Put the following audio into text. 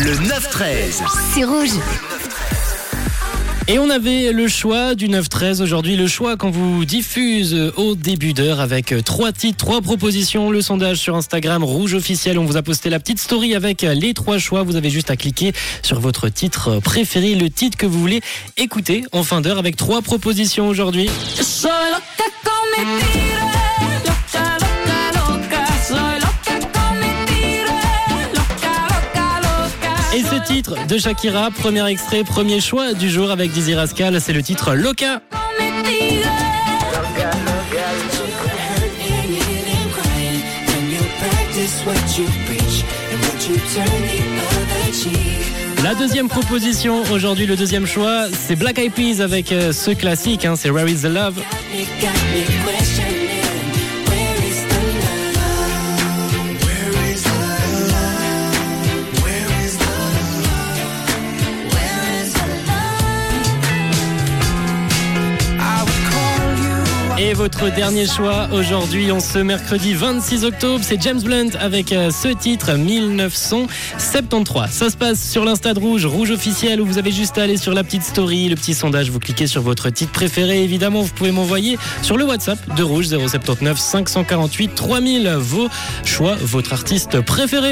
Le 9-13. C'est rouge. Et on avait le choix du 9-13 aujourd'hui, le choix qu'on vous diffuse au début d'heure avec trois titres, trois propositions. Le sondage sur Instagram rouge officiel, on vous a posté la petite story avec les trois choix. Vous avez juste à cliquer sur votre titre préféré, le titre que vous voulez écouter en fin d'heure avec trois propositions aujourd'hui. Et ce titre de Shakira, premier extrait, premier choix du jour avec Dizzy Rascal, c'est le titre Loca. La deuxième proposition aujourd'hui, le deuxième choix, c'est Black Eyed Peas avec euh, ce classique, hein, c'est Where is the Love. Et votre dernier choix aujourd'hui, en ce mercredi 26 octobre, c'est James Blunt avec euh, ce titre 1973. Ça se passe sur l'Insta de Rouge, Rouge officiel, où vous avez juste à aller sur la petite story, le petit sondage, vous cliquez sur votre titre préféré. Évidemment, vous pouvez m'envoyer sur le WhatsApp de Rouge 079 548 3000 vos choix, votre artiste préféré.